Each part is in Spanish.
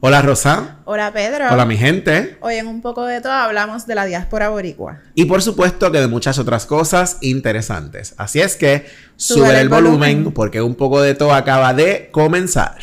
Hola Rosa. Hola Pedro. Hola mi gente. Hoy en un poco de todo hablamos de la diáspora boricua. Y por supuesto que de muchas otras cosas interesantes. Así es que sube, el, volumen, volumen porque un poco de todo acaba de comenzar.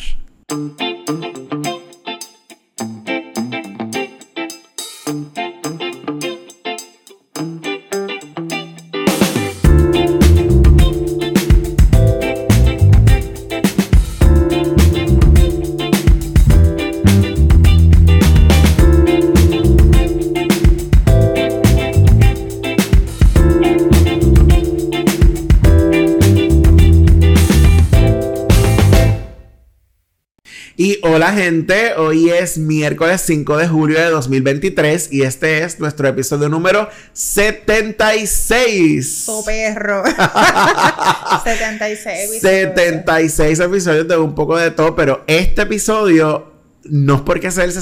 Gente, hoy es miércoles 5 de julio de 2023 y este es nuestro episodio número 76. Oh perro. 76 episodios. 76 episodios de un poco de todo, pero este episodio no es porque sea el,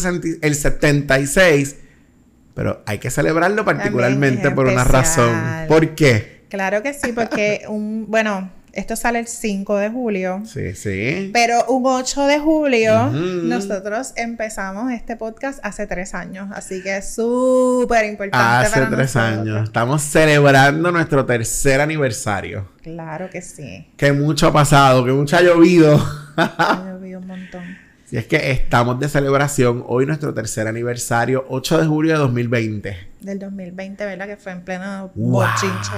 el 76, pero hay que celebrarlo particularmente por una razón. ¿Por qué? Claro que sí, porque un, bueno, esto sale el 5 de julio. Sí, sí. Pero un 8 de julio nosotros empezamos este podcast hace tres años. Así que es súper importante. Hace tres años. Estamos celebrando nuestro tercer aniversario. Claro que sí. Que mucho ha pasado, que mucho ha llovido. ha llovido un montón. Y es que estamos de celebración hoy nuestro tercer aniversario, 8 de julio de 2020. Del 2020, ¿verdad? Que fue en pleno bochinche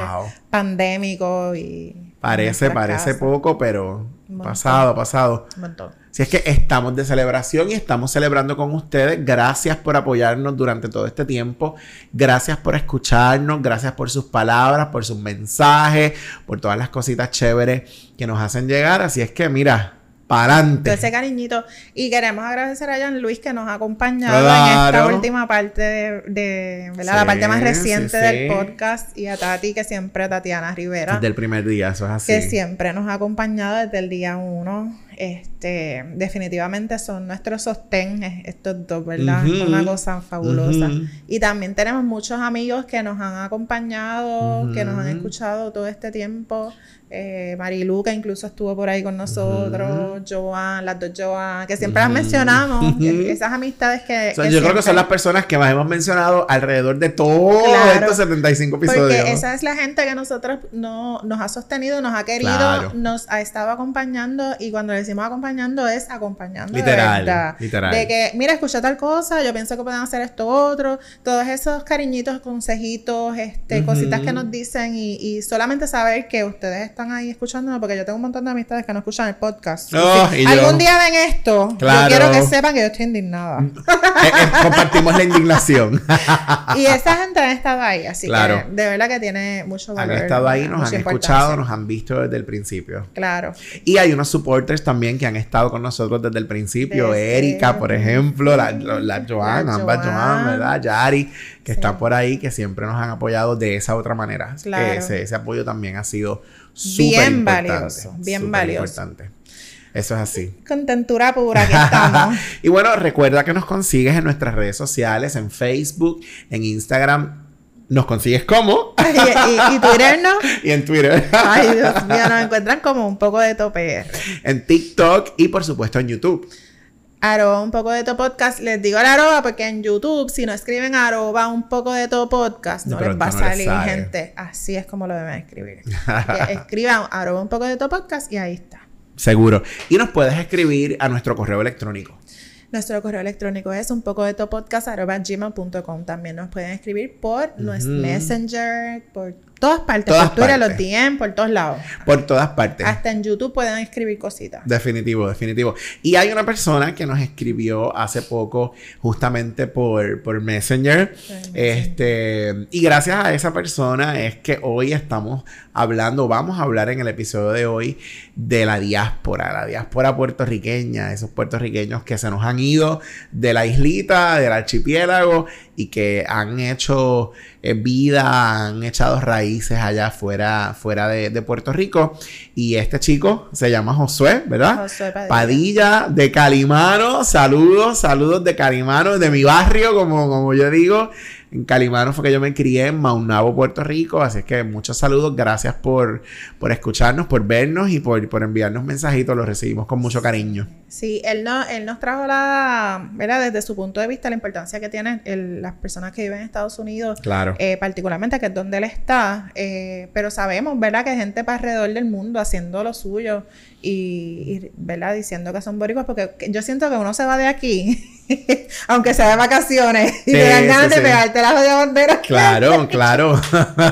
pandémico y... Parece, parece poco, pero pasado, pasado. Un montón. Si es que estamos de celebración y estamos celebrando con ustedes. Gracias por apoyarnos durante todo este tiempo. Gracias por escucharnos. Gracias por sus palabras, por sus mensajes, por todas las cositas chéveres que nos hacen llegar. Así es que, mira, para adelante. ese cariñito. Y queremos agradecer a Jan Luis que nos ha acompañado en esta última parte de, la parte más reciente del podcast. Y a Tati, que siempre, Tatiana Rivera. Desde el primer día, eso es así. Que siempre nos ha acompañado desde el día uno. Este, definitivamente son nuestros sostén, estos dos, ¿verdad? Una cosa fabulosa. Y también tenemos muchos amigos que nos han acompañado, que nos han escuchado todo este tiempo eh, Marilu, que incluso estuvo por ahí con nosotros, Joan, las dos Joan, que siempre las mencionamos, esas amistades que... yo creo que son las personas que más hemos mencionado alrededor de todos estos 75 episodios. Porque esa es la gente que nosotros no, nos ha sostenido, nos ha querido, nos ha estado acompañando y cuando le decimos acompañando es acompañando. Literal, de literal. De que, mira, escucha tal cosa, yo pienso que pueden hacer esto otro, todos esos cariñitos, consejitos, este, cositas que nos dicen y, y solamente saber que ustedes están ahí escuchándonos, porque yo tengo un montón de amistades que no escuchan el podcast. Oh, algún día ven esto, yo quiero que sepan que yo estoy indignada. Eh, eh, compartimos la indignación. y esa gente ha estado ahí, así que de verdad que tiene mucho valor. Han estado ahí, nos han escuchado, nos han visto desde el principio. Claro. Y hay unos supporters también que han estado con nosotros desde el principio. Erika, por ejemplo, la, la, Joan, ambas Joan, ¿verdad? Yari, que están por ahí, que siempre nos han apoyado de esa otra manera. Claro. Ese, ese apoyo también ha sido bien valioso, bien valioso. Importante. Eso es así. Contentura pura que estamos. y bueno, recuerda que nos consigues en nuestras redes sociales, en Facebook, en Instagram. Nos consigues como. ¿Y, Twitter no? y en Twitter. Ay, Dios mío, nos encuentran como un poco de tope. En TikTok y por supuesto en YouTube arroba un poco de tu podcast. Les digo la arroba porque en YouTube, si no escriben arroba un poco de tu podcast, no les va a salir, gente. Así es como lo deben escribir. escriban arroba un poco de tu podcast y ahí está. Seguro. Y nos puedes escribir a nuestro correo electrónico. Nuestro correo electrónico es un poco de tu podcast gmail.com. También nos pueden escribir por nuestro Messenger, por todas partes. por Twitter, los DM, por todos lados. Por todas partes. Hasta en YouTube pueden escribir cositas. Definitivo, definitivo. Y hay una persona que nos escribió hace poco justamente por, por Messenger. Este, y gracias a esa persona es que hoy estamos hablando, vamos a hablar en el episodio de hoy de la diáspora, la diáspora puertorriqueña, esos puertorriqueños que se nos han ido de la islita, del archipiélago y que han hecho eh, vida, han echado raíces allá fuera, fuera de, Puerto Rico. Y este chico se llama Josué, ¿verdad? Josué Padilla. Padilla de Calimano. Saludos, saludos de Calimano, de mi barrio, como, como yo digo. En Calimano fue que yo me crié, en Maunabo, Puerto Rico. Así es que muchos saludos, gracias por, por escucharnos, por vernos y por, por enviarnos mensajitos. Los recibimos con mucho cariño. Sí, él, no, él nos trajo la, ¿verdad? Desde su punto de vista, la importancia que tienen las personas que viven en Estados Unidos. Claro. Eh, particularmente que es donde él está. Eh, pero sabemos, ¿verdad? Que hay gente para alrededor del mundo haciendo lo suyo y, ¿verdad? Diciendo que son boricuas, porque yo siento que uno se va de aquí, aunque sea de vacaciones, y te dan ganas de pegarte la de bandera. Claro, claro.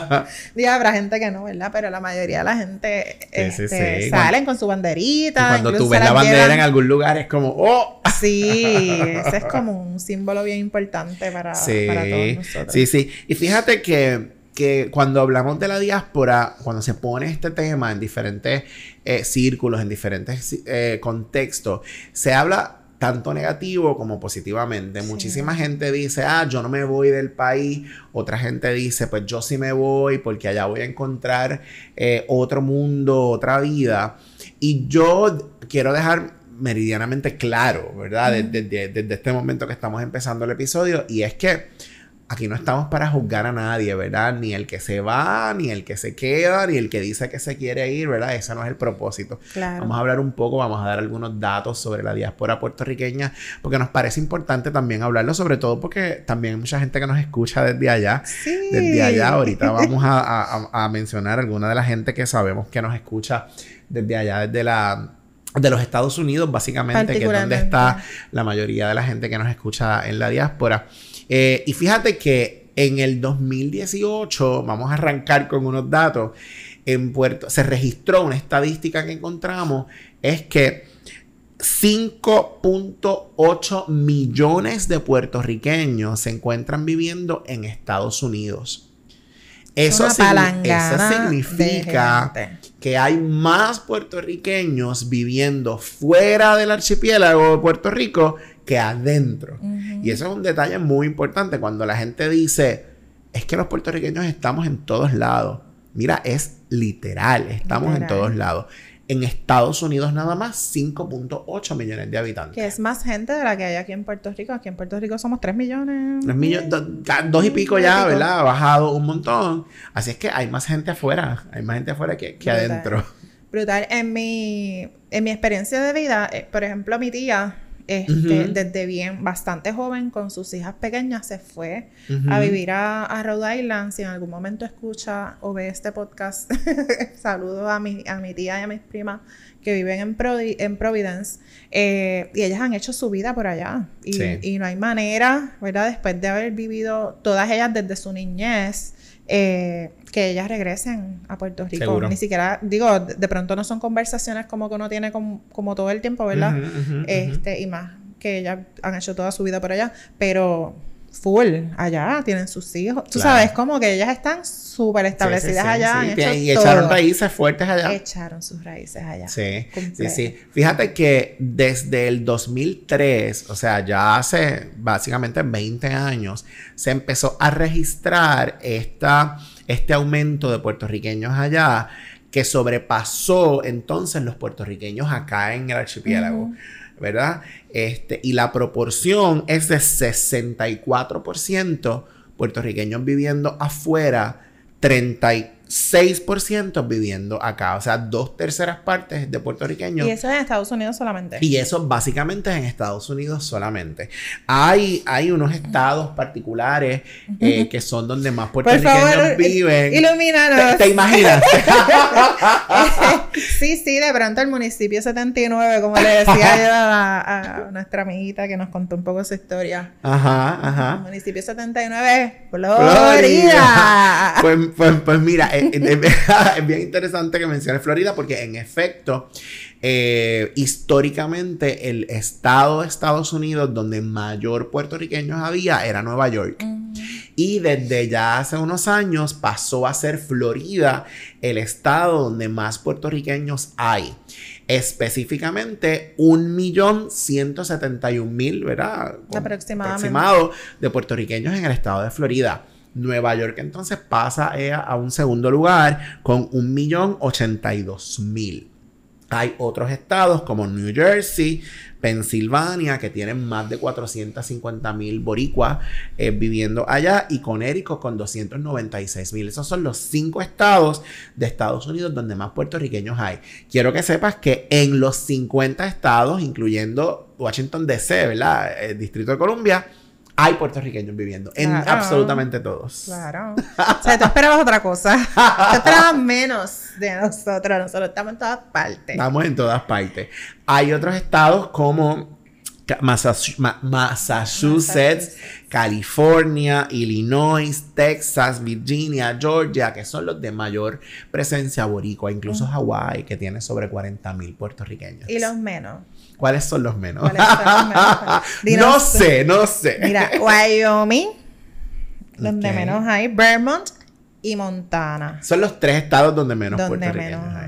Digo, habrá gente que no, ¿verdad? Pero la mayoría de la gente este, salen con su banderita. cuando tú ves la bandera en algún lugar es como, ¡oh! Sí, ese es como un símbolo bien importante para, para todos nosotros. Sí, sí. Y fíjate que que cuando hablamos de la diáspora, cuando se pone este tema en diferentes eh, círculos, en diferentes eh, contextos, se habla tanto negativo como positivamente. Muchísima gente dice, ah, yo no me voy del país. Otra gente dice, pues yo sí me voy porque allá voy a encontrar eh, otro mundo, otra vida. Y yo quiero dejar meridianamente claro, ¿verdad? desde este momento que estamos empezando el episodio, y es que aquí no estamos para juzgar a nadie, ¿verdad? Ni el que se va, ni el que se queda, ni el que dice que se quiere ir, ¿verdad? Ese no es el propósito. Vamos a hablar un poco, vamos a dar algunos datos sobre la diáspora puertorriqueña, porque nos parece importante también hablarlo, sobre todo porque también hay mucha gente que nos escucha desde allá. Sí. Desde allá, ahorita vamos a, mencionar alguna de la gente que sabemos que nos escucha desde allá, desde la de los Estados Unidos, básicamente, que es donde está la mayoría de la gente que nos escucha en la diáspora. Eh, y fíjate que en el 2018, vamos a arrancar con unos datos, en Puerto, se registró una estadística que encontramos, es que 5.8 millones de puertorriqueños se encuentran viviendo en Estados Unidos. Eso, eso significa que hay más puertorriqueños viviendo fuera del archipiélago de Puerto Rico que adentro. Y eso es un detalle muy importante cuando la gente dice, es que los puertorriqueños estamos en todos lados. Mira, es literal, estamos en todos lados. En Estados Unidos nada más 5.8 millones de habitantes. Que es más gente de la que hay aquí en Puerto Rico. Aquí en Puerto Rico somos 3 millones. 3 millones, dos y pico ya, ¿verdad? Ha bajado un montón. Así es que hay más gente afuera, hay más gente afuera que, que adentro. Brutal. En mi, en mi experiencia de vida, eh, por ejemplo, mi tía este, desde bien, bastante joven, con sus hijas pequeñas, se fue a vivir a, Rhode Island. Si en algún momento escucha o ve este podcast, saludo a mi, a mi tía y a mis primas que viven en, en Providence. Eh, y ellas han hecho su vida por allá. Y, y no hay manera, ¿verdad? Después de haber vivido todas ellas desde su niñez eh, que ellas regresen a Puerto Rico. Ni siquiera, digo, de, pronto no son conversaciones como que uno tiene como, todo el tiempo, ¿verdad? este, y más que ellas han hecho toda su vida por allá, pero full allá, tienen sus hijos. Tú sabes, como que ellas están súper establecidas allá. y echaron raíces fuertes allá. Echaron sus raíces allá. Sí, sí, sí. Fíjate que desde el 2003, o sea, ya hace básicamente 20 años, se empezó a registrar esta, este aumento de puertorriqueños allá que sobrepasó entonces los puertorriqueños acá en el archipiélago. ¿Verdad? Este, y la proporción es de 64% puertorriqueños viviendo afuera, 30 6% viviendo acá. O sea, dos terceras partes de puertorriqueños. Y eso es en Estados Unidos solamente. Y eso básicamente es en Estados Unidos solamente. Hay, hay unos estados particulares eh, que son donde más puertorriqueños viven. Ilumínanos. ¿Te, imaginas? sí, sí, de pronto el municipio 79, como le decía yo a, nuestra amiguita que nos contó un poco su historia. Ajá, ajá. El municipio 79, Florida. Pues, pues, pues mira, es, bien interesante que menciones Florida porque en efecto, eh, históricamente el estado de Estados Unidos donde mayor puertorriqueños había era Nueva York. Y desde ya hace unos años pasó a ser Florida el estado donde más puertorriqueños hay. Específicamente, un millón ciento setenta y un mil, ¿verdad? Aproximadamente. Aproximado de puertorriqueños en el estado de Florida. Nueva York entonces pasa a un segundo lugar con 1.082.000. Hay otros estados como New Jersey, Pensilvania, que tienen más de 450 mil boricuas eh, viviendo allá, y Connecticut con 296 mil. Esos son los cinco estados de Estados Unidos donde más puertorriqueños hay. Quiero que sepas que en los 50 estados, incluyendo Washington DC. El Distrito de Columbia, hay puertorriqueños viviendo. En absolutamente todos. Claro. O sea, tú esperabas otra cosa. Tú esperabas menos de nosotros. Nosotros estamos en todas partes. Estamos en todas partes. Hay otros estados como Massachusetts, California, Illinois, Texas, Virginia, Georgia, que son los de mayor presencia boricua, incluso Hawái, que tiene sobre 40 mil puertorriqueños. ¿Y los menos? ¿Cuáles son los menos? no sé, no sé. Mira, Wyoming, donde menos hay, Vermont y Montana. Son los tres estados donde menos puertorriqueños hay.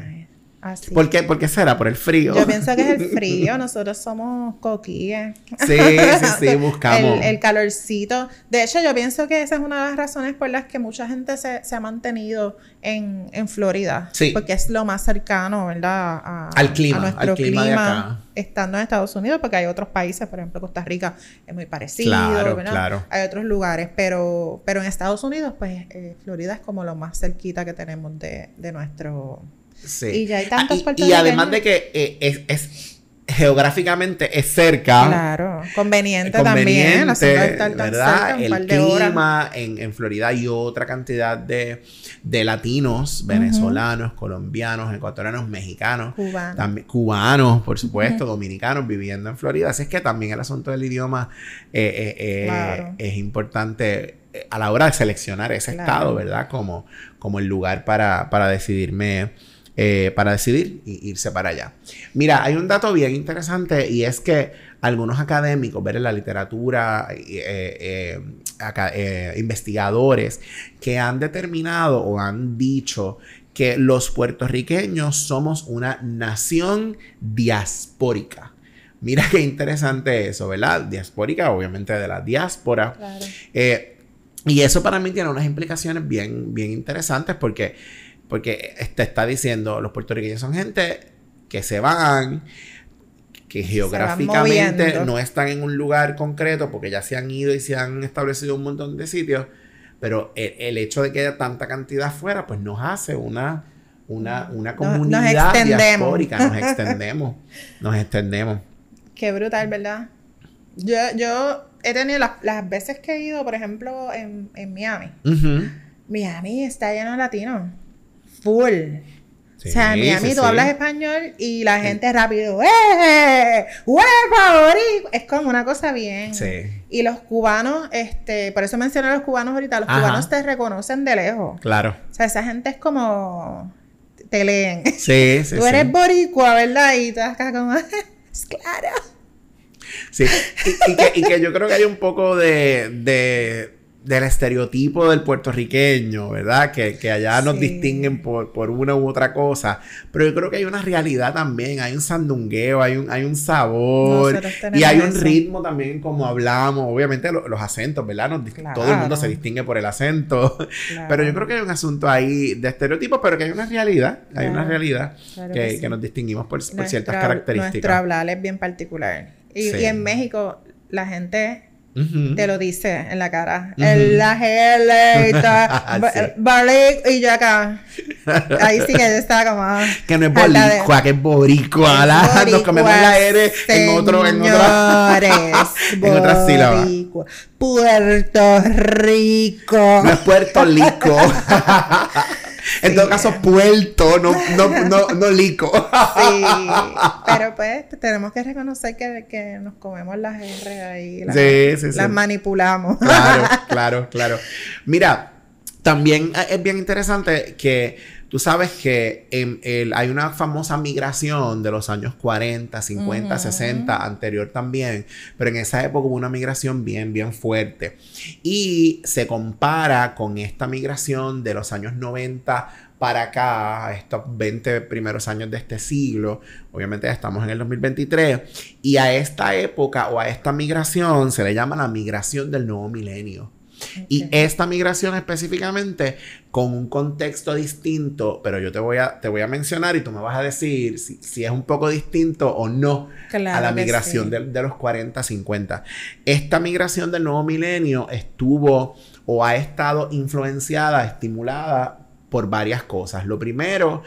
¿Por qué? ¿Por qué será? ¿Por el frío? Yo pienso que es el frío. Nosotros somos coquillas. Sí, sí, sí, buscamos. El, calorcito. De hecho, yo pienso que esa es una de las razones por las que mucha gente se, ha mantenido en, Florida. Sí. Porque es lo más cercano, ¿verdad? al clima. A nuestro clima, estando en Estados Unidos, porque hay otros países, por ejemplo, Costa Rica es muy parecido, claro, Claro. Hay otros lugares, pero, pero en Estados Unidos, pues eh, Florida es como lo más cerquita que tenemos de, de nuestro y ya hay tantos ah, y, además de que eh, es, geográficamente es cerca. Claro, conveniente, también. ¿verdad? el clima en, Florida hay otra cantidad de, latinos, venezolanos, colombianos, ecuatorianos, mexicanos, cubanos, también, cubanos por supuesto, dominicanos viviendo en Florida. Así es que también el asunto del idioma eh, eh, es importante a la hora de seleccionar ese estado, ¿verdad? Como, como el lugar para, para decidirme eh, para decidir irse para allá. Mira, hay un dato bien interesante y es que algunos académicos, ver en la literatura, eh, eh, investigadores que han determinado o han dicho que los puertorriqueños somos una nación diaspórica. Mira qué interesante eso, ¿verdad? Diaspórica, obviamente de la diáspora. y eso para mí tiene unas implicaciones bien, bien interesantes porque porque te está diciendo, los puertorriqueños son gente que se van, que geográficamente no están en un lugar concreto porque ya se han ido y se han establecido un montón de sitios, pero el, hecho de que haya tanta cantidad fuera, pues nos hace una, una, una comunidad nos, diaspórica, nos extendemos, nos extendemos. Qué brutal, ¿verdad? Yo, yo he tenido las, veces que he ido, por ejemplo, en, Miami. Miami está lleno de latinos full. o sea, en Miami tú hablas español y la gente rápido, ¡eh! ¡Huevo! Es como una cosa bien. Sí. Y los cubanos, este, por eso mencioné a los cubanos ahorita, los cubanos te reconocen de lejos. Claro. O sea, esa gente es como. te leen. Sí, sí. Tú eres boricua, ¿verdad? Y tú estás como, claro. Sí. Y, que, y, que, yo creo que hay un poco de, de del estereotipo del puertorriqueño, ¿verdad? Que, allá nos distinguen por, una u otra cosa. Pero yo creo que hay una realidad también, hay un sandungueo, hay un, hay un sabor y hay un ritmo también como hablamos. Obviamente los acentos, ¿verdad? Todo el mundo se distingue por el acento. Pero yo creo que hay un asunto ahí de estereotipos, pero que hay una realidad, hay una realidad que, nos distinguimos por, ciertas características. Nuestro hablar es bien particular. y en México la gente te lo dice en la cara. En la geleta, sí. y yo acá. Ahí sí que está como. Que no es boricua, que es boricua. La, nos comemos la R en otro, en otra. en otra sílaba. Puerto Rico. No es Puerto Rico. En todo caso, puerto, no, no, no, no lico. Sí, pero pues tenemos que reconocer que, que nos comemos las R ahí. Las, sí, sí, las manipulamos. Claro, claro, claro. Mira, también es bien interesante que Tú sabes que hay una famosa migración de los años 40, 50, 60, anterior también, pero en esa época hubo una migración bien, bien fuerte. Y se compara con esta migración de los años 90 para acá, estos 20 primeros años de este siglo, obviamente estamos en el 2023, y a esta época o a esta migración se le llama la migración del nuevo milenio. Y esta migración específicamente con un contexto distinto, pero yo te voy a, te voy a mencionar y tú me vas a decir si, es un poco distinto o no a la migración de, de, los 40, 50. Esta migración del nuevo milenio estuvo o ha estado influenciada, estimulada por varias cosas. Lo primero,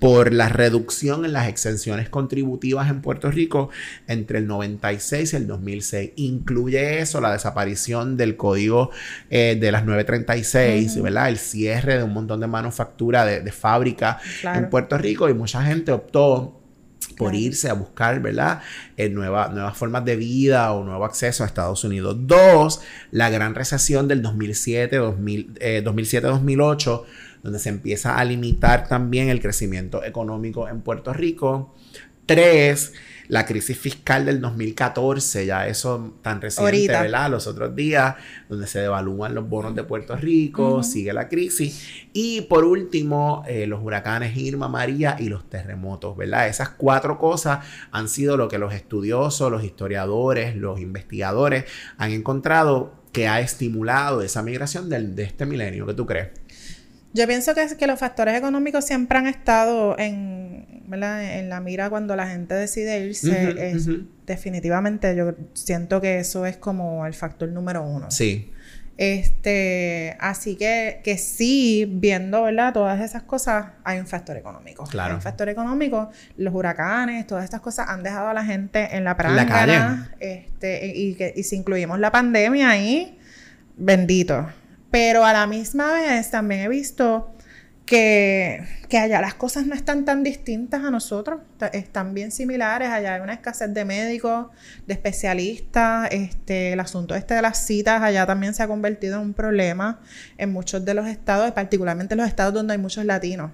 por la reducción en las exenciones contributivas en Puerto Rico entre el 96 y el 2006. Incluye eso la desaparición del código eh, de las 936, ¿verdad? El cierre de un montón de manufactura de, fábrica en Puerto Rico y mucha gente optó por irse a buscar, ¿verdad? Eh, nuevas formas de vida o nuevo acceso a Estados Unidos. Dos, la gran recesión del 2007, 2007-2008 donde se empieza a limitar también el crecimiento económico en Puerto Rico. Tres, la crisis fiscal del 2014, ya eso tan reciente, ¿verdad? Los otros días, donde se devalúan los bonos de Puerto Rico, sigue la crisis. Y por último, eh, los huracanes Irma, María y los terremotos, ¿verdad? Esas cuatro cosas han sido lo que los estudiosos, los historiadores, los investigadores han encontrado que ha estimulado esa migración de este milenio. ¿Qué tú crees? Yo pienso que, que los factores económicos siempre han estado en, en la mira cuando la gente decide irse. Definitivamente yo siento que eso es como el factor número uno. Sí. Este, así que, que sí, viendo, ¿verdad? Todas esas cosas, hay un factor económico. Claro. Hay un factor económico, los huracanes, todas estas cosas han dejado a la gente en la práctica. Este, y, que, y si incluimos la pandemia ahí, bendito. Pero a la misma vez también he visto que, allá las cosas no están tan distintas a nosotros, están bien similares, allá hay una escasez de médicos, de especialistas, este, el asunto este de las citas allá también se ha convertido en un problema en muchos de los estados, particularmente en los estados donde hay muchos latinos.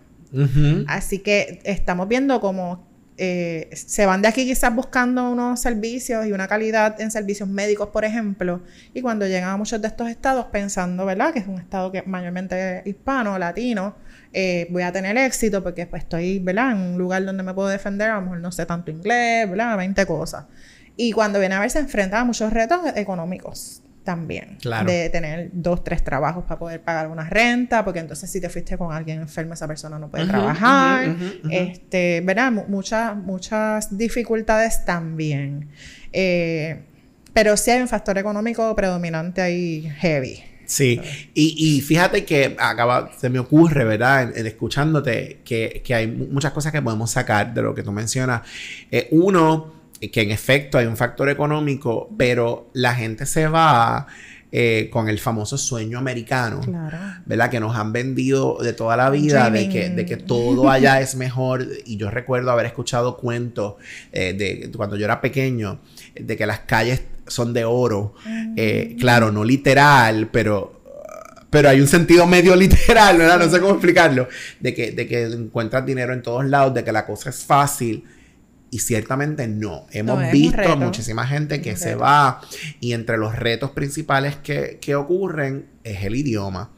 Así que estamos viendo como eh, se van de aquí quizás buscando unos servicios y una calidad en servicios médicos, por ejemplo, y cuando llegan a muchos de estos estados pensando, ¿verdad? Que es un estado que mayormente hispano, latino, eh, voy a tener éxito porque pues estoy, ¿verdad? En un lugar donde me puedo defender, a lo mejor no sé tanto inglés, ¿verdad? 20 cosas. Y cuando viene a ver se enfrenta a muchos retos económicos también. De tener dos, tres trabajos para poder pagar una renta, porque entonces si te fuiste con alguien enfermo, esa persona no puede trabajar. este, ¿verdad? muchas, muchas dificultades también. Eh, pero sí hay un factor económico predominante ahí heavy. Sí, y, y, fíjate que acaba, se me ocurre, ¿verdad? En, escuchándote, que, que, hay muchas cosas que podemos sacar de lo que tú mencionas. Eh, uno, que en efecto hay un factor económico, pero la gente se va eh, con el famoso sueño americano, ¿verdad? Que nos han vendido de toda la vida de que, de que, todo allá es mejor. Y yo recuerdo haber escuchado cuentos eh, de cuando yo era pequeño, de que las calles son de oro. Eh, mm. claro, no literal, pero pero hay un sentido medio literal, ¿verdad? No sé cómo explicarlo. De que, de que encuentras dinero en todos lados, de que la cosa es fácil. Y ciertamente no. Hemos visto muchísima gente que se va y entre los retos principales que, que ocurren es el idioma.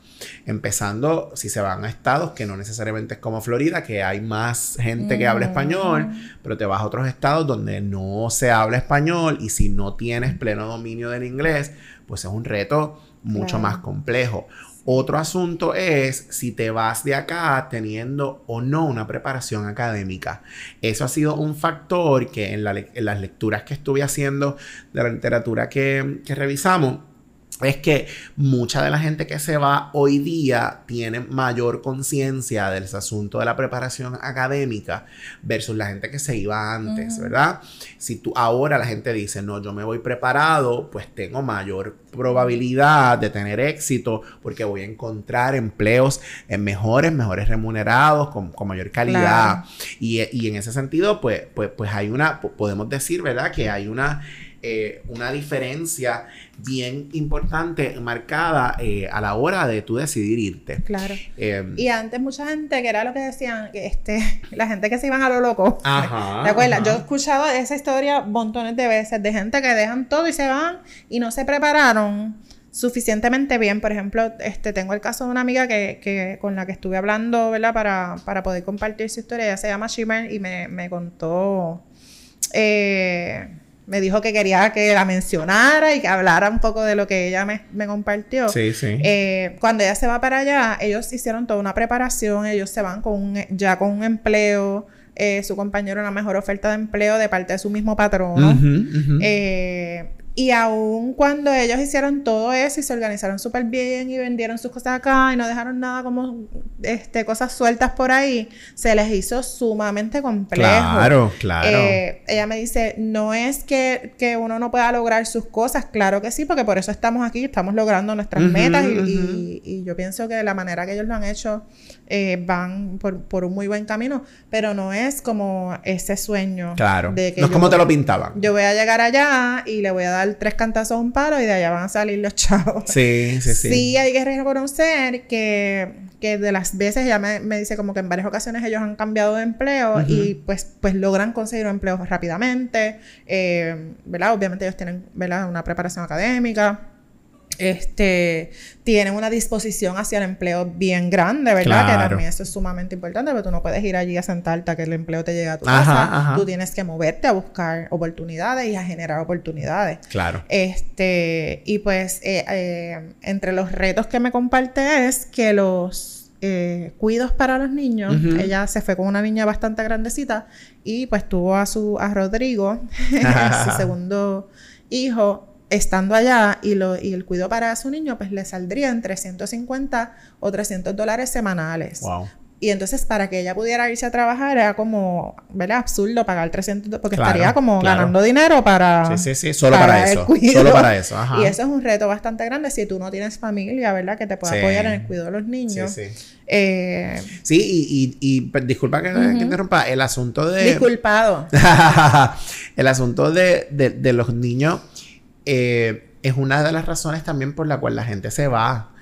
Empezando, si se van a estados que no necesariamente es como Florida, que hay más gente que habla español, pero te vas a otros estados donde no se habla español y si no tienes pleno dominio del inglés, pues es un reto mucho más complejo. Otro asunto es si te vas de acá teniendo o no una preparación académica. Eso ha sido un factor que en, las lecturas que estuve haciendo de la literatura que, revisamos, es que mucha de la gente que se va hoy día tiene mayor conciencia del asunto de la preparación académica versus la gente que se iba antes, ¿verdad? Si tú ahora la gente dice, no, yo me voy preparado, pues tengo mayor probabilidad de tener éxito porque voy a encontrar empleos en mejores, mejores remunerados, con, mayor calidad. Y, y, en ese sentido, pues, pues, pues hay una, podemos decir, ¿verdad? Que hay una eh, una diferencia bien importante, marcada eh, a la hora de tú decidir irte. Claro. Eh, y antes mucha gente, que era lo que decían, que este, la gente que se iban a lo loco. Ajá, ¿Te acuerdas? Yo he escuchado esa historia montones de veces de gente que dejan todo y se van y no se prepararon suficientemente bien. Por ejemplo, este, tengo el caso de una amiga que, que con la que estuve hablando, ¿verdad? Para, para poder compartir su historia. Ella se llama Shimmer y me, me contó... Eh, me dijo que quería que la mencionara y que hablara un poco de lo que ella me, me compartió. Sí, sí. Eh, cuando ella se va para allá, ellos hicieron toda una preparación, ellos se van con un, ya con un empleo, eh, su compañero una mejor oferta de empleo de parte de su mismo patrono. Eh, y aun cuando ellos hicieron todo eso y se organizaron súper bien y vendieron sus cosas acá y no dejaron nada como este, cosas sueltas por ahí, se les hizo sumamente complejo. Claro, claro. Eh, ella me dice, no es que, que, uno no pueda lograr sus cosas, claro que sí, porque por eso estamos aquí, estamos logrando nuestras metas y, y, yo pienso que de la manera que ellos lo han hecho eh, van por, por, un muy buen camino, pero no es como ese sueño. Claro. De que no es como te lo pintaban. Yo voy a llegar allá y le voy a dar tres cantazos a un palo y de allá van a salir los chavos. Sí, sí, sí. Sí, hay que reconocer que, que de las veces, ella me, me, dice como que en varias ocasiones ellos han cambiado de empleo y pues, pues logran conseguir un empleo rápidamente, eh, ¿verdad? Obviamente ellos tienen, ¿verdad? Una preparación académica este, tienen una disposición hacia el empleo bien grande, ¿verdad? Que también eso es sumamente importante, pero tú no puedes ir allí a sentarte a que el empleo te llegue a tu casa. Tú tienes que moverte a buscar oportunidades y a generar oportunidades. Claro. Este, y pues, eh, eh, entre los retos que me comparte es que los eh, cuidos para los niños. Ella se fue con una niña bastante grandecita y pues tuvo a su a Rodrigo, su segundo hijo, estando allá y, lo, y el cuidado para su niño, pues le saldría en 350 o 300 dólares semanales. Wow. Y entonces para que ella pudiera irse a trabajar era como, ¿verdad? Absurdo pagar 300 porque estaría como ganando dinero para... Sí, sí, sí, solo para, eso. Solo para eso, Y eso es un reto bastante grande si tú no tienes familia, ¿verdad? Que te pueda apoyar en el cuidado de los niños. Sí, sí. Eh... sí y, y, pues, disculpa que, interrumpa, el asunto de... Disculpado. el asunto de, de, de los niños eh, es una de las razones también por la cual la gente se va.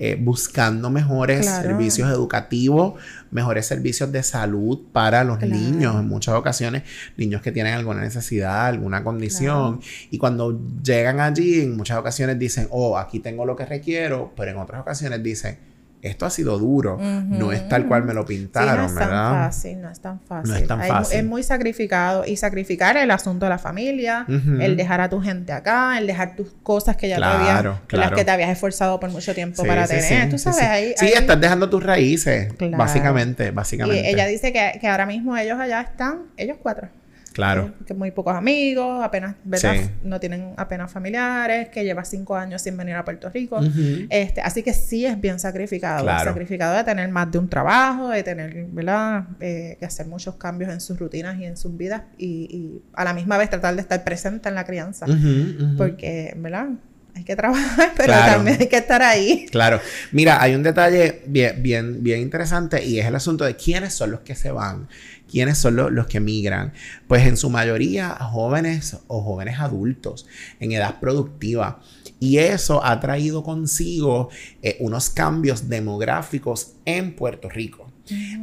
Eh, buscando mejores servicios educativos, mejores servicios de salud para los niños, en muchas ocasiones, niños que tienen alguna necesidad, alguna condición, y cuando llegan allí, en muchas ocasiones dicen, oh, aquí tengo lo que requiero, pero en otras ocasiones dicen, esto ha sido duro, no es tal cual me lo pintaron, no es tan fácil, no es tan fácil. No es tan fácil. es muy sacrificado y sacrificar el asunto de la familia, el dejar a tu gente acá, el dejar tus cosas que ya te habías, las que te habías esforzado por mucho tiempo para tener, tú sabes, ahí, Sí, estás dejando tus raíces, básicamente, básicamente. Y ella dice que, que ahora mismo ellos allá están, ellos cuatro. Claro. Que muy pocos amigos, apenas, ¿verdad? No tienen apenas familiares, que lleva cinco años sin venir a Puerto Rico. este, así que sí es bien sacrificado. Sacrificado de tener más de un trabajo, de tener, ¿verdad? Eh, que hacer muchos cambios en sus rutinas y en sus vidas y, y, a la misma vez tratar de estar presente en la crianza. Porque, ¿verdad? hay que trabajar, pero también hay que estar ahí. Claro. Mira, hay un detalle bien, bien, bien interesante y es el asunto de quiénes son los que se van, quiénes son los, que migran. Pues en su mayoría jóvenes o jóvenes adultos en edad productiva. Y eso ha traído consigo eh, unos cambios demográficos en Puerto Rico.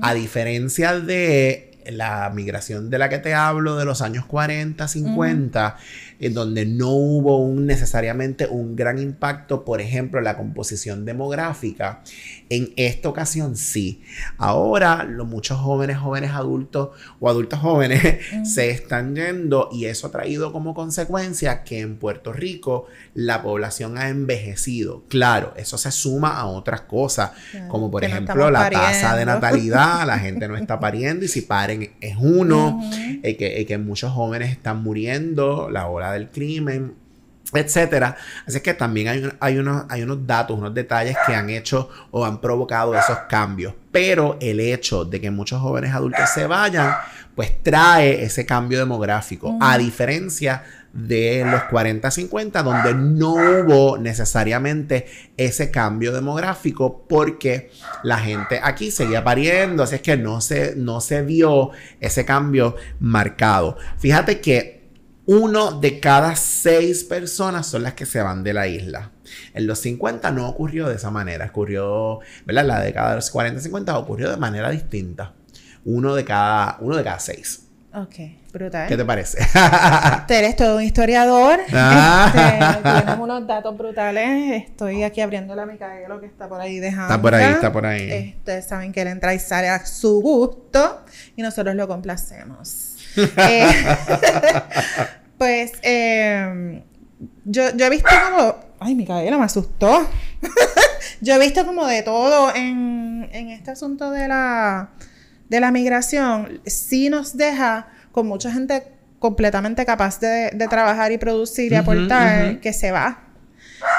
A diferencia de la migración de la que te hablo de los años 40, 50, en donde no hubo un, necesariamente un gran impacto, por ejemplo, en la composición demográfica, en esta ocasión sí. Ahora los muchos jóvenes, jóvenes adultos o adultos jóvenes se están yendo y eso ha traído como consecuencia que en Puerto Rico la población ha envejecido. Claro, eso se suma a otras cosas, como por ejemplo la tasa de natalidad, la gente no está pariendo y si paren es uno, y que, que muchos jóvenes están muriendo, la hora del crimen, etcétera. Así que también hay, hay, unos, hay unos datos, unos detalles que han hecho o han provocado esos cambios. Pero el hecho de que muchos jóvenes adultos se vayan, pues trae ese cambio demográfico. A diferencia de los 40-50, donde no hubo necesariamente ese cambio demográfico porque la gente aquí seguía pariendo, así es que no se, no se vio ese cambio marcado. Fíjate que uno de cada seis personas son las que se van de la isla. En los 50 no ocurrió de esa manera, ocurrió, ¿verdad? La década de los 40-50 ocurrió de manera distinta. Uno de cada, uno de cada seis. Ok, brutal. ¿Qué te parece? Tú eres todo un historiador. Ah. Este, tienes unos datos brutales. Estoy aquí abriendo la lo que está por ahí dejando. Está por ahí, está por ahí. Este, saben que él entra y sale a su gusto y nosotros lo complacemos. Eh, Pues eh, yo, yo he visto como. Ay, mi cabello me asustó. yo he visto como de todo en, en este asunto de la, de la migración. Sí nos deja con mucha gente completamente capaz de, de trabajar y producir y aportar que se va.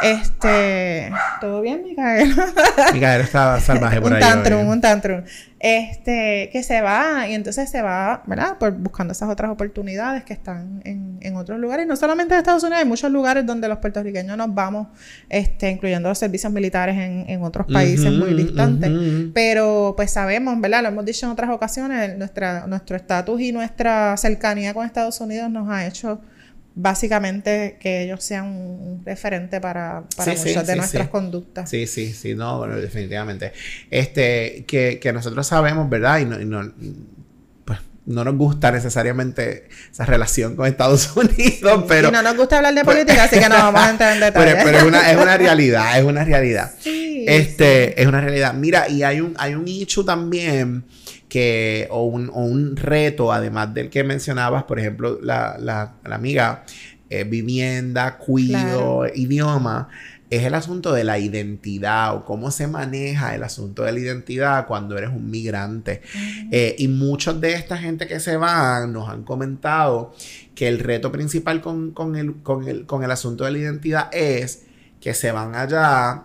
Este, ¿todo bien, Micael? Micael estaba salvaje por un ahí. Tantrum, un tantrum. Este, que se va y entonces se va, ¿verdad? Por buscando esas otras oportunidades que están en, en otros lugares. No solamente en Estados Unidos, hay muchos lugares donde los puertorriqueños nos vamos, este, incluyendo los servicios militares en, en otros países muy distantes. Pero pues sabemos, ¿verdad? Lo hemos dicho en otras ocasiones, nuestra, nuestro estatus y nuestra cercanía con Estados Unidos nos ha hecho básicamente que ellos sean un referente para, para muchas de nuestras conductas. Sí, sí, sí, no, bueno, definitivamente. Este, que, que nosotros sabemos, ¿verdad? Y no, y no, pues, no nos gusta necesariamente esa relación con Estados Unidos, pero... Y no nos gusta hablar de política, así que no vamos a entrar en detalle. Pero, pero es, una, es una realidad, es una realidad. Sí, este, es una realidad. Mira, y hay un, hay un hecho también que, o un, o un, reto, además del que mencionabas, por ejemplo, la, la, la amiga, eh, vivienda, cuido, claro. idioma, es el asunto de la identidad o cómo se maneja el asunto de la identidad cuando eres un migrante. Uh -huh. eh, y muchos de esta gente que se van nos han comentado que el reto principal con, con, el, con, el, con el asunto de la identidad es que se van allá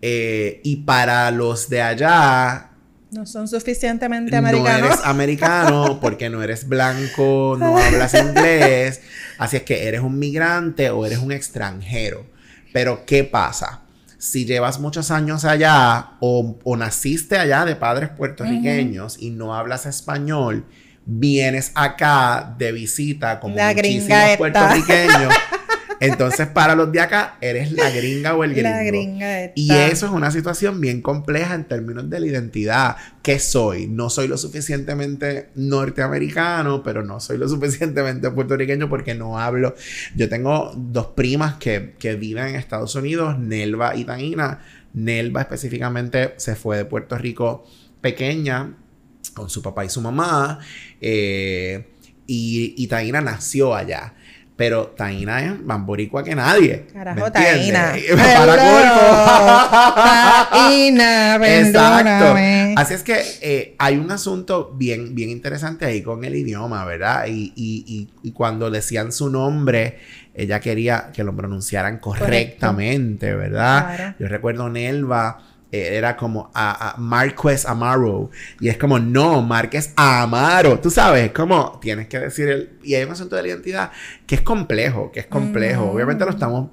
eh, y para los de allá no son suficientemente americanos. No eres americano porque no eres blanco, no hablas inglés. Así es que eres un migrante o eres un extranjero. Pero ¿qué pasa? Si llevas muchos años allá o, o naciste allá de padres puertorriqueños uh -huh. y no hablas español, vienes acá de visita como La muchísimos puertorriqueños. Entonces, para los de acá, eres la gringa o el gringo. La gringa esta. Y eso es una situación bien compleja en términos de la identidad. ¿Qué soy? No soy lo suficientemente norteamericano, pero no soy lo suficientemente puertorriqueño porque no hablo. Yo tengo dos primas que, que viven en Estados Unidos, Nelva y Taina. Nelva específicamente se fue de Puerto Rico pequeña con su papá y su mamá. Eh, y, y Taina nació allá. Pero Taina es más boricua que nadie. Carajo, Taina. Para Taina, perdóname. Así es que eh, hay un asunto bien, bien interesante ahí con el idioma, ¿verdad? Y, y, y, y, cuando decían su nombre, ella quería que lo pronunciaran correctamente, Correcto. ¿verdad? Claro. Yo recuerdo Nelva era como a, a Marquez Amaro. Y es como, no, Márquez Amaro. Tú sabes, es como tienes que decir el. Y hay un asunto de la identidad que es complejo, que es complejo. Mm. Obviamente lo estamos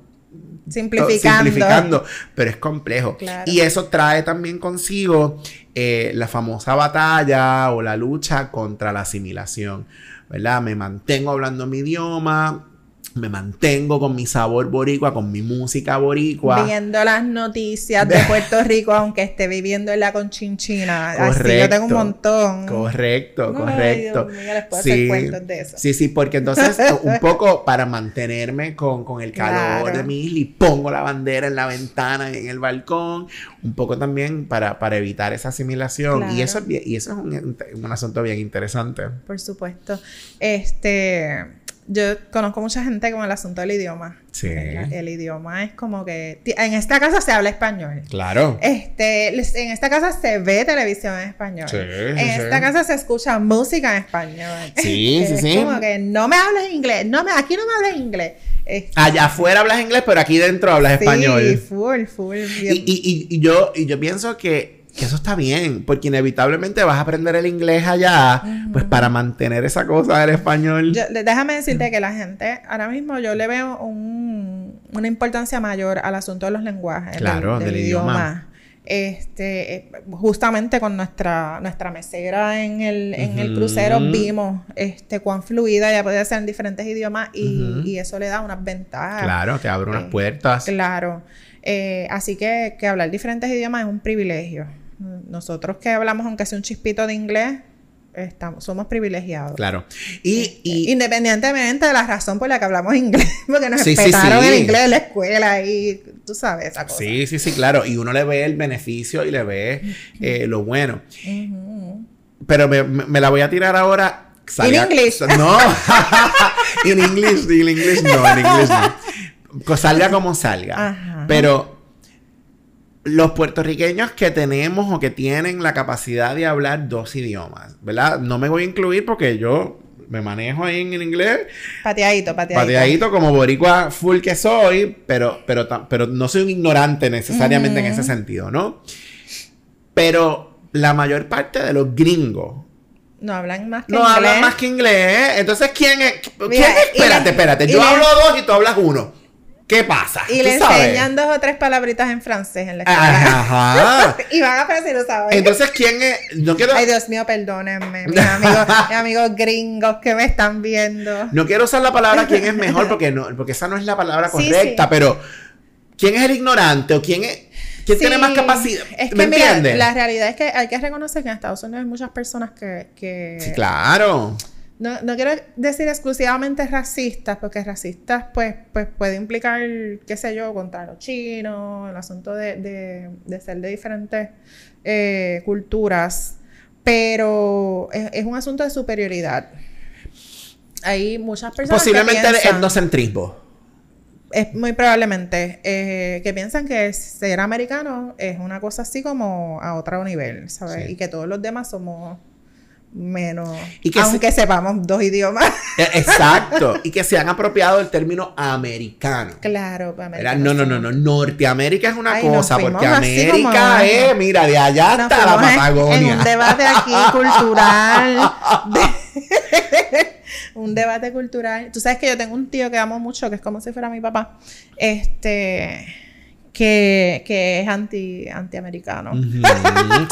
simplificando. simplificando, pero es complejo. Claro. Y eso trae también consigo eh, la famosa batalla o la lucha contra la asimilación. ¿Verdad? Me mantengo hablando mi idioma, me mantengo con mi sabor boricua, con mi música boricua. Viendo las noticias de Puerto Rico, aunque esté viviendo en la conchinchina. Correcto. Así yo tengo un montón. Correcto, correcto. Dios mío, les puedo sí, hacer cuentos de eso. Sí, sí, porque entonces un poco para mantenerme con, con el calor claro. de mi isla y pongo la bandera en la ventana, en el balcón, un poco también para, para evitar esa asimilación. Claro. Y eso, y eso es un, un asunto bien interesante. Por supuesto. Este yo conozco mucha gente con el asunto del idioma. Sí. El, el, idioma es como que en esta casa se habla español. Claro. Este, en esta casa se ve televisión en español. Sí, en sí, esta sí. casa se escucha música en español. Sí, es sí, sí. como que no me hables inglés, no me, aquí no me hables inglés. Este, Allá afuera hablas inglés, pero aquí dentro hablas sí, español. full, full. Bien. Y, y, y, yo, y yo pienso que que eso está bien, porque inevitablemente vas a aprender el inglés allá, uh -huh. pues para mantener esa cosa del español. Yo, déjame decirte que la gente, ahora mismo yo le veo un, una importancia mayor al asunto de los lenguajes. Claro, del, del, del idioma. idioma. Este, eh, justamente con nuestra, nuestra mesera en el, en uh -huh. el crucero vimos este, cuán fluida ella podía ser en diferentes idiomas y, uh -huh. y eso le da unas ventajas. Claro, te abre unas eh, puertas. Claro. Eh, así que, que hablar diferentes idiomas es un privilegio. Nosotros que hablamos, aunque sea un chispito de inglés, estamos, somos privilegiados. Claro. Y, este, y, Independientemente de la razón por la que hablamos inglés, porque nos sí, respetaron sí, sí. el inglés en la escuela y tú sabes esa cosa. Sí, sí, sí, claro. Y uno le ve el beneficio y le ve eh, lo bueno. Uh -huh. Pero me, me, la voy a tirar ahora salga... In English. No. en inglés, en inglés no, en inglés no. Salga como salga. Ajá. Pero los puertorriqueños que tenemos o que tienen la capacidad de hablar dos idiomas, ¿verdad? No me voy a incluir porque yo me manejo ahí en inglés. Pateadito, pateadito. Pateadito como boricua full que soy, pero, pero, pero no soy un ignorante necesariamente en ese sentido, ¿no? Pero la mayor parte de los gringos No hablan más que no inglés. hablan más que inglés. Entonces, ¿quién es? ¿Quién Mira, es? Espérate, espérate. Yo hablo dos y tú hablas uno. ¿Qué pasa? Y ¿Tú le sabes? enseñan dos o tres palabritas en francés en la escuela. Ajá. y van a aprender, lo saben. Entonces, ¿quién es? No quiero, Ay, Dios mío, perdónenme, mis amigos, mis amigos gringos que me están viendo. no quiero usar la palabra quién es mejor porque, no, porque esa no es la palabra Sí, correcta, sí. pero ¿quién es el ignorante o quién es quién Sí, tiene más capacidad? Es que, ¿Me mira, entiendes? la realidad es que hay que reconocer que en Estados Unidos hay muchas personas que... que Sí, claro. No, no quiero decir exclusivamente racistas, porque racistas pues, pues puede implicar, qué sé yo, contra los chinos, el asunto de, de, de ser de diferentes eh, culturas, pero es, es un asunto de superioridad. Hay muchas personas Posiblemente que el etnocentrismo. es muy probablemente eh, que piensan que ser americano es una cosa así como a otro nivel, ¿sabes? Sí. Y que todos los demás somos menos, Y que aunque sepamos dos idiomas. Eh, Exacto. y que se han apropiado del término americano. claro, americanos no, no, no, no. Norteamérica es una Ay, cosa, porque América es, mira, de allá Nos hasta la en- Patagonia. En un debate aquí cultural. de- un debate cultural. Tú sabes que yo tengo un tío que amo mucho, que es como si fuera mi papá. Este. Que, que es anti, antiamericano. Ujú,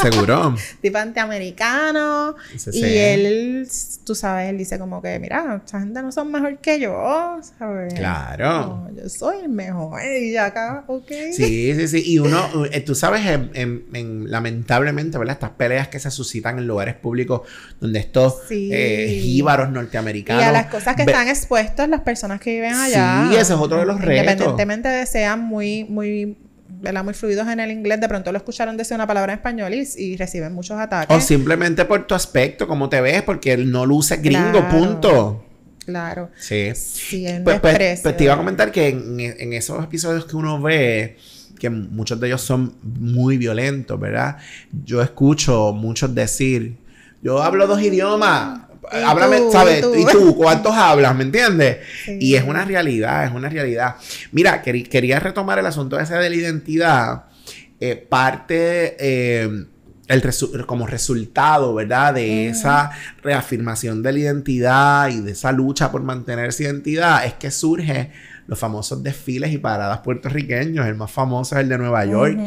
seguro. Tipo antiamericano. Sí, y él, tú sabes, él dice como que, mira, esta gente no son mejor que yo, ¿sabes? Claro. No, yo soy el mejor. Y ya acá, ok. Sí, sí, sí. Y uno, eh, tú sabes, en- en- en- lamentablemente, ¿verdad? Estas peleas que se suscitan en lugares públicos donde estos Sí. eh, jíbaros Y norteamericanos. a las cosas que están expuestas las personas que viven allá. Sí, ese es otro de los retos. Independientemente de sean muy, muy, ¿verdad? muy fluidos en el inglés, de pronto lo escucharon decir una palabra en español y, y reciben muchos ataques. O simplemente por tu aspecto, cómo te ves, porque él no luce gringo, Claro. punto. Claro. Sí. Sí, Pues, pues- pues te iba a comentar que en, en esos episodios que uno ve, que muchos de ellos son muy violentos, ¿verdad? Yo escucho muchos decir, yo hablo dos idiomas. ¿Y Háblame, tú? ¿sabes? ¿Y tú? ¿Y tú? ¿Cuántos hablas? ¿Me entiendes? Sí. Y es una realidad, es una realidad. Mira, quería retomar el asunto ese de la identidad. Eh, parte, eh, el resu- como resultado, ¿verdad? De esa reafirmación de la identidad y de esa lucha por mantener esa identidad, es que surge los famosos desfiles y paradas puertorriqueños. El más famoso es el de Nueva York.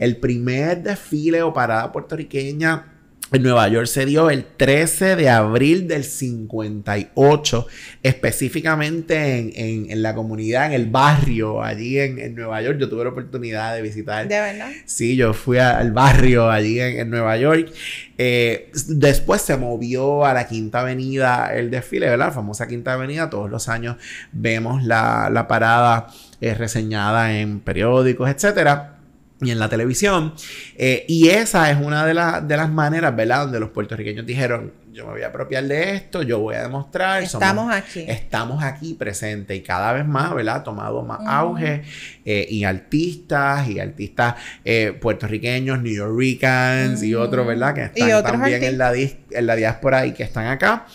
El primer desfile o parada puertorriqueña en Nueva York se dio el 13 de abril del 58, específicamente en, en- en la comunidad, en el barrio, allí en, en Nueva York. Yo tuve la oportunidad de visitar. De verdad. Sí, yo fui a- al barrio allí en, en Nueva York. Eh, después se movió a la Quinta Avenida el desfile, ¿verdad? La famosa Quinta Avenida. Todos los años vemos la, la parada eh, reseñada en periódicos, etcétera. Y en la televisión. Eh, y esa es una de, las de las maneras, ¿verdad? Donde los puertorriqueños dijeron, yo me voy a apropiar de esto, yo voy a demostrar. somos- Estamos aquí. estamos aquí presentes y cada vez más, ¿verdad? Ha tomado más auge eh, y artistas y artistas eh, puertorriqueños, New Yorkers y otros, ¿verdad? Que están también en la, en la diáspora y que están acá.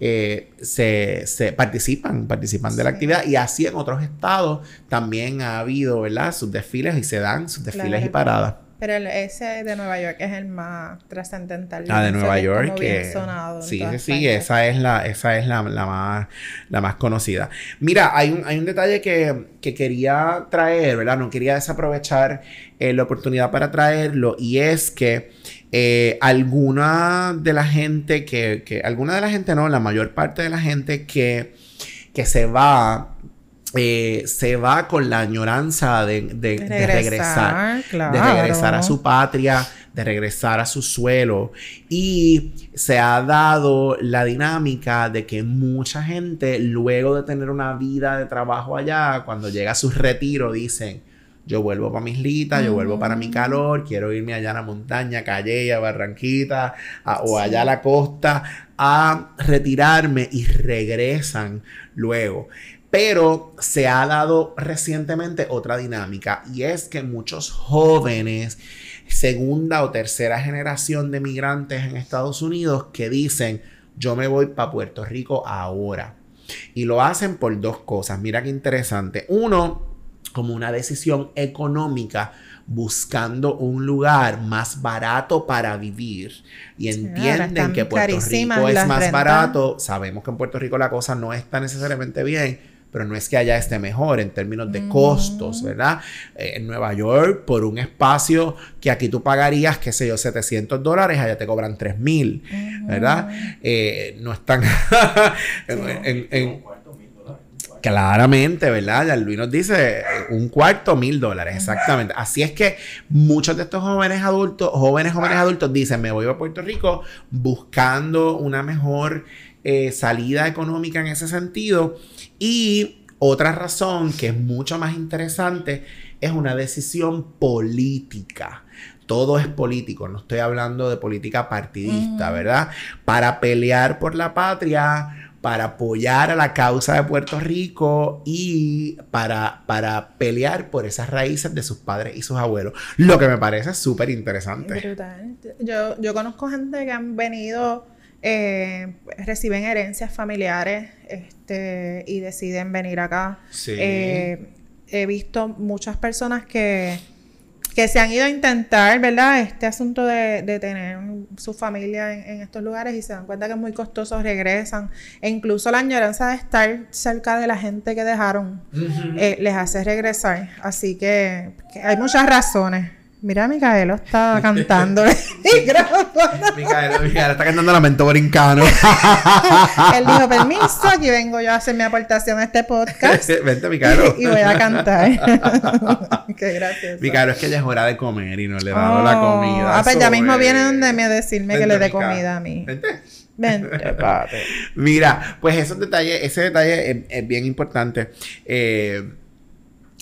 Eh, se, se participan, participan de la actividad y así en otros estados también ha habido, ¿verdad? Sus desfiles y se dan sus desfiles Claro. y paradas. Pero el- ese de Nueva York es el más trascendental. La de Nueva York, que sonado en sí, sí, sí, esa es la, esa es la, la más, la más conocida. Mira, hay un, hay un detalle que, que quería traer, ¿verdad? No quería desaprovechar eh, la oportunidad para traerlo y es que eh, alguna de la gente que, que, alguna de la gente no, la mayor parte de la gente que, que se va, eh, se va con la añoranza de, de- de regresar claro. de regresar a su patria, de regresar a su suelo. Y se ha dado la dinámica de que mucha gente, luego de tener una vida de trabajo allá, cuando llega a su retiro, dicen, yo vuelvo para mis litas, yo vuelvo para mi calor, quiero irme allá a la montaña, Calle, a Barranquita, o allá a la costa, a retirarme y regresan luego. Pero se ha dado recientemente otra dinámica y es que muchos jóvenes, segunda o tercera generación de migrantes en Estados Unidos, que dicen, yo me voy para Puerto Rico ahora. Y lo hacen por dos cosas. Mira qué interesante. Uno, como una decisión económica buscando un lugar más barato para vivir y entienden que Puerto Rico es más barato. Sabemos que en Puerto Rico la cosa no está necesariamente bien, pero no es que allá esté mejor en términos de costos, ¿verdad? Eh, en Nueva York, por un espacio que aquí tú pagarías, qué sé yo, 700 dólares, allá te cobran 3 mil, ¿verdad? Eh, no están en, Claramente, ¿verdad? Luis nos dice un cuarto mil dólares, exactamente. Así es que muchos de estos jóvenes adultos, jóvenes, jóvenes adultos dicen, me voy a Puerto Rico buscando una mejor eh, salida económica en ese sentido y otra razón que es mucho más interesante es una decisión política. Todo es político, no estoy hablando de política partidista, ¿verdad? Para pelear por la patria, para apoyar a la causa de Puerto Rico y para, para pelear por esas raíces de sus padres y sus abuelos. Lo que me parece súper interesante. Yo, yo conozco gente que han venido eh, reciben herencias familiares este, y deciden venir acá. Eh, he visto muchas personas que, que se han ido a intentar, ¿verdad? Este asunto de, tener su familia en, estos lugares y se dan cuenta que es muy costoso, regresan. E incluso la añoranza de estar cerca de la gente que dejaron eh, les hace regresar. Así que hay muchas razones. Mira, Micaelo está cantando el micrófono. Micaelo, está cantando Lamento Brincano. Él dijo, permiso, aquí vengo yo a hacer mi aportación a este podcast. Vente, Micaelo. y voy a cantar. Qué gracioso. Micaelo, es que ya es hora de comer y no le he dado la oh. comida. Ah, pues ya mismo viene donde me a decirme que le dé comida a mí. Vente. Vente, padre. Mira, pues esos detalles, ese detalle es, es bien importante. Eh,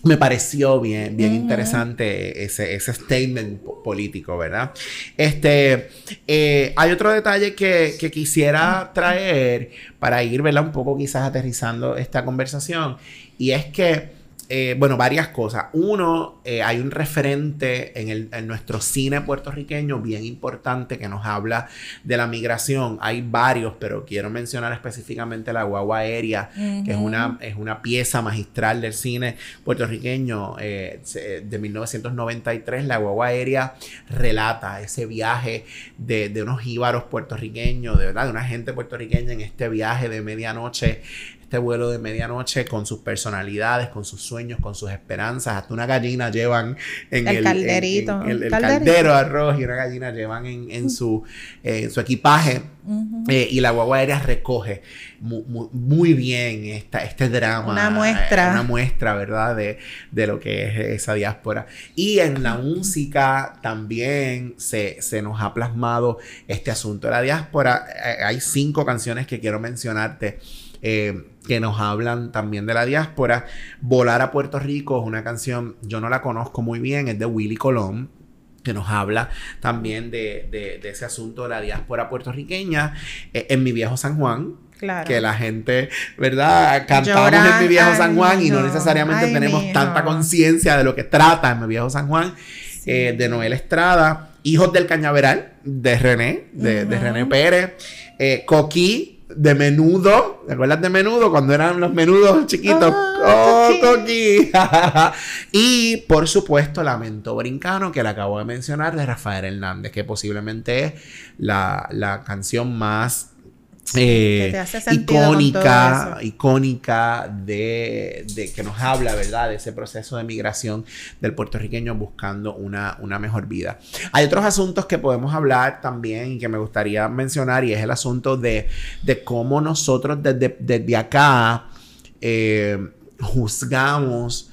me pareció bien, bien interesante ese, ese statement político, ¿verdad? Este, eh, hay otro detalle que, que, quisiera traer para ir, ¿verdad? Un poco quizás aterrizando esta conversación, y es que eh, bueno, varias cosas. Uno, eh, hay un referente en, el, en, nuestro cine puertorriqueño bien importante que nos habla de la migración. Hay varios, pero quiero mencionar específicamente la guagua aérea, que es una, es una pieza magistral del cine puertorriqueño eh, de 1993. La guagua aérea relata ese viaje de, de unos jíbaros puertorriqueños, de verdad, de una gente puertorriqueña en este viaje de medianoche este vuelo de medianoche con sus personalidades, con sus sueños, con sus esperanzas. Hasta una gallina llevan en el, calderito. el, caldero de arroz y una gallina llevan en, su, eh, su equipaje. Eh, y la guagua aérea recoge muy, bien esta, este drama. Una muestra. una muestra, ¿verdad? De, de, lo que es esa diáspora. Y en la música también se, se nos ha plasmado este asunto de la diáspora. Eh, hay cinco canciones que quiero mencionarte. Eh, que nos hablan también de la diáspora. Volar a Puerto Rico es una canción, yo no la conozco muy bien, es de Willy Colón que nos habla también de, ese asunto de la diáspora puertorriqueña. Eh, en mi viejo San Juan, Que la gente, ¿verdad? Cantamos en mi viejo San Juan y no necesariamente tenemos tanta conciencia de lo que trata en mi viejo San Juan. Eh, de Noel Estrada. Hijos del Cañaveral, de René, de, René Pérez. Eh, Coquí, de menudo. ¿Te acuerdas de menudo? Cuando eran los menudos chiquitos. Ah, ¡Oh, y por supuesto, Lamento Brincano, que le acabo de mencionar, de Rafael Hernández, que posiblemente es la, la canción más eh, icónica, icónica de, que nos habla, ¿verdad? De ese proceso de migración del puertorriqueño buscando una, mejor vida. Hay otros asuntos que podemos hablar también y que me gustaría mencionar y es el asunto de, cómo nosotros desde, acá eh, juzgamos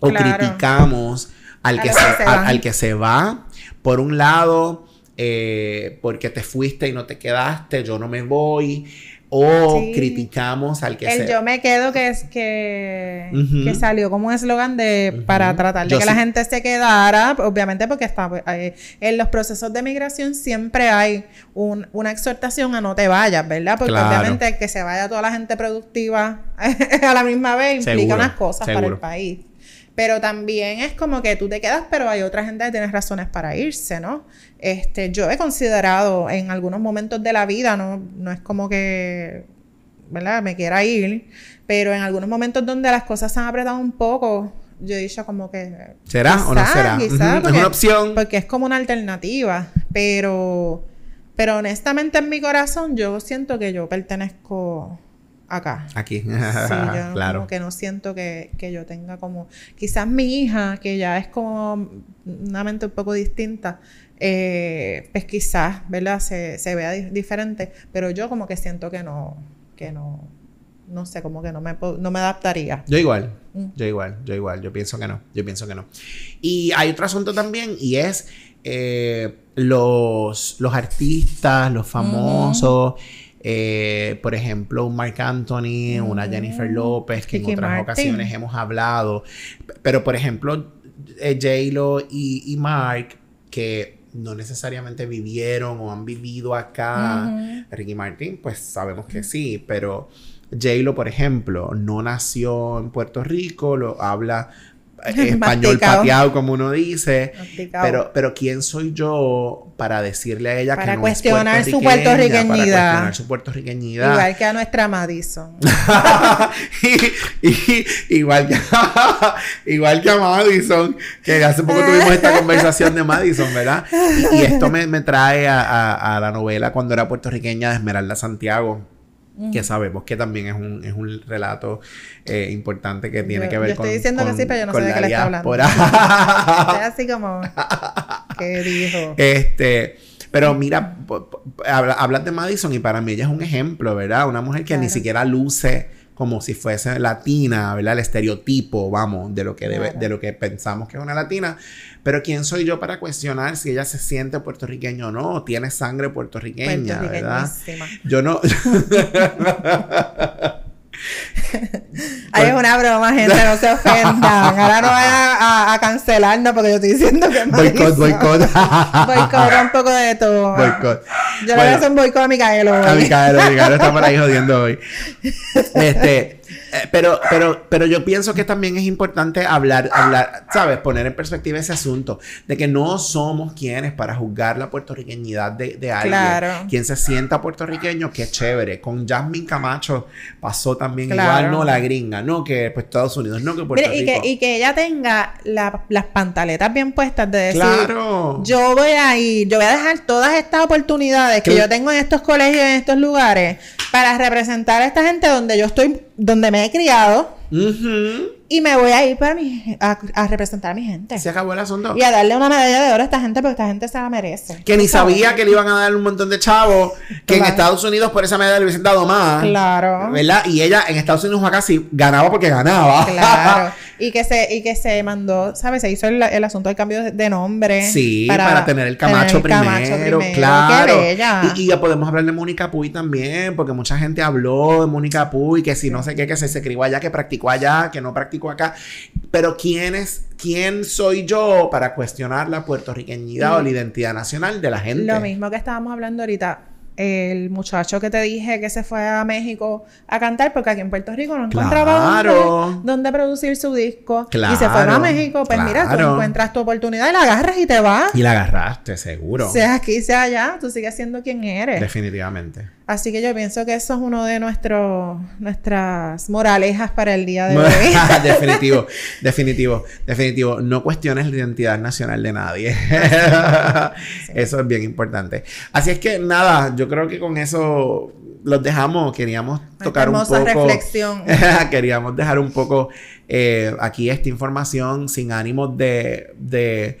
o criticamos al que, al que se va. Por un lado, eh, porque te fuiste y no te quedaste, yo no me voy. o criticamos al que el yo me quedo que es que, que salió como un eslogan de para tratar de que la gente se quedara obviamente porque está eh, en los procesos de migración siempre hay una exhortación a no te vayas verdad porque obviamente que se vaya toda la gente productiva a la misma vez implica unas cosas para el país pero también es como que tú te quedas, pero hay otra gente que tiene razones para irse, ¿no? Este, yo he considerado en algunos momentos de la vida, no, no es como que, ¿verdad? Me quiera ir, pero en algunos momentos donde las cosas se han apretado un poco, yo he dicho como que... ¿Será o no será? es una opción. Porque es como una alternativa, pero, pero honestamente en mi corazón yo siento que yo pertenezco acá. Aquí. sí, yo claro. como que no siento que, yo tenga como... Quizás mi hija, que ya es como una mente un poco distinta, eh, pues quizás, ¿verdad? Se, se vea diferente, pero yo como que siento que no, que no, no sé, como que no me, no me adaptaría. Yo igual, mm. yo igual, yo igual, yo pienso que no, yo pienso que no. Y hay otro asunto también y es eh, los, los artistas, los famosos. Eh, por ejemplo, un Mark Anthony, una mm. Jennifer López, que en otras ocasiones hemos hablado. Pero, por ejemplo, eh, J-Lo y, Mark, que no necesariamente vivieron o han vivido acá. Ricky Martin, pues sabemos que sí, pero J-Lo, por ejemplo, no nació en Puerto Rico, lo habla español pateado, como uno dice. Pero, pero ¿quién soy yo para decirle a ella que no cuestionar es su puertorriqueñidad? Para cuestionar su puertorriqueñidad. Igual que a nuestra Madison. igual, que, igual que a Madison, que hace poco tuvimos esta conversación de Madison, ¿verdad? Y, esto me, trae a, a la novela cuando era puertorriqueña de Esmeralda Santiago que sabemos que también es un, es un relato eh, importante que tiene que ver con. Estoy diciendo que sí, pero yo no sé de qué le está hablando. es así como. ¿Qué dijo? Este. Pero mira, hablas de Madison y para mí ella es un ejemplo, ¿verdad? Una mujer que ni siquiera luce como si fuese latina, ¿verdad? El estereotipo, vamos, de lo que debe, de lo que pensamos que es una latina. Pero ¿quién soy yo para cuestionar si ella se siente puertorriqueña o no? Tiene sangre puertorriqueña, ¿verdad? Yo no. Ay, es una broma, gente, no se ofendan. Ahora no vayan a, a, cancelarnos porque yo estoy diciendo que Boicot, boicot. boicot, un poco de todo. Boicot. Yo le voy a hacer un boicot a Micaelo hoy. A Micaelo, Micaelo está por ahí jodiendo hoy. Este, eh, pero, pero, pero yo pienso que también es importante hablar, hablar, ¿sabes? Poner en perspectiva ese asunto de que no somos quienes para juzgar la puertorriqueñidad de, de alguien. Claro. Quien se sienta puertorriqueño, qué chévere. Con Jasmine Camacho pasó también igual, no la gringa, no que pues Estados Unidos, no que Puerto Rico. Y que, y que ella tenga las pantaletas bien puestas de decir, claro. yo voy a ir, yo voy a dejar todas estas oportunidades que yo tengo en estos colegios, en estos lugares, para representar a esta gente donde yo estoy, donde me he criado. Y me voy a ir para mi, a, representar a mi gente. Se acabó el asunto. Y a darle una medalla de oro a esta gente porque esta gente se la merece. Que ni sabía que le iban a dar un montón de chavos. Que en Estados Unidos por esa medalla le hubiesen dado más. Claro. ¿Verdad? Y ella en Estados Unidos acá sí ganaba porque ganaba. Claro. y que se, y que se mandó, ¿sabes? Se hizo el, asunto del cambio de nombre. Sí, para, tener el Camacho, primero, Claro. Y, ya podemos hablar de Mónica Puy también, porque mucha gente habló de Mónica Puy, que si no sé qué, que se, se crió allá, que practicó allá, que no practicó acá. Pero ¿quién es, quién soy yo para cuestionar la puertorriqueñidad o la identidad nacional de la gente? Lo mismo que estábamos hablando ahorita el muchacho que te dije que se fue a México a cantar porque aquí en Puerto Rico no encontraba dónde, producir su disco y se fue a México, pues mira, tú encuentras tu oportunidad y la agarras y te vas. Y la agarraste, seguro. Sea aquí, sea allá, tú sigues siendo quien eres. Definitivamente. Así que yo pienso que eso es uno de nuestros nuestras moralejas para el día de hoy. definitivo, definitivo, definitivo. No cuestiones la identidad nacional de nadie. Eso es bien importante. Así es que nada, yo creo que con eso los dejamos. Queríamos tocar un poco. reflexión. queríamos dejar un poco eh, aquí esta información sin ánimos de, de,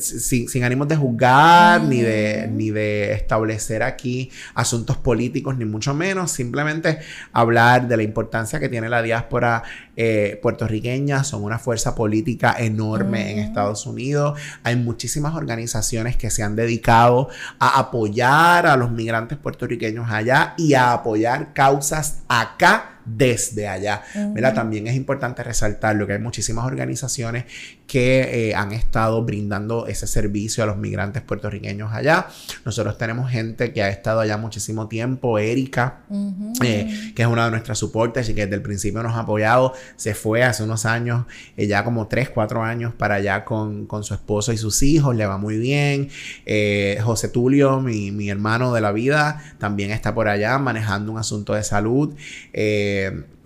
sin, ánimos de juzgar ni de ni de establecer aquí asuntos políticos ni mucho menos. Simplemente hablar de la importancia que tiene la diáspora eh, puertorriqueña. Son una fuerza política enorme en Estados Unidos. Hay muchísimas organizaciones que se han dedicado a apoyar a los migrantes puertorriqueños allá y a apoyar causas acá desde allá. También es importante resaltar que hay muchísimas organizaciones que eh, han estado brindando ese servicio a los migrantes puertorriqueños allá. Nosotros tenemos gente que ha estado allá muchísimo tiempo, Erika, eh, que es una de nuestras soportes y que desde el principio nos ha apoyado, se fue hace unos años, eh, ya como 3, 4 años para allá con, con, su esposo y sus hijos, le va muy bien. José Tulio, mi, mi, hermano de la vida, también está por allá manejando un asunto de salud.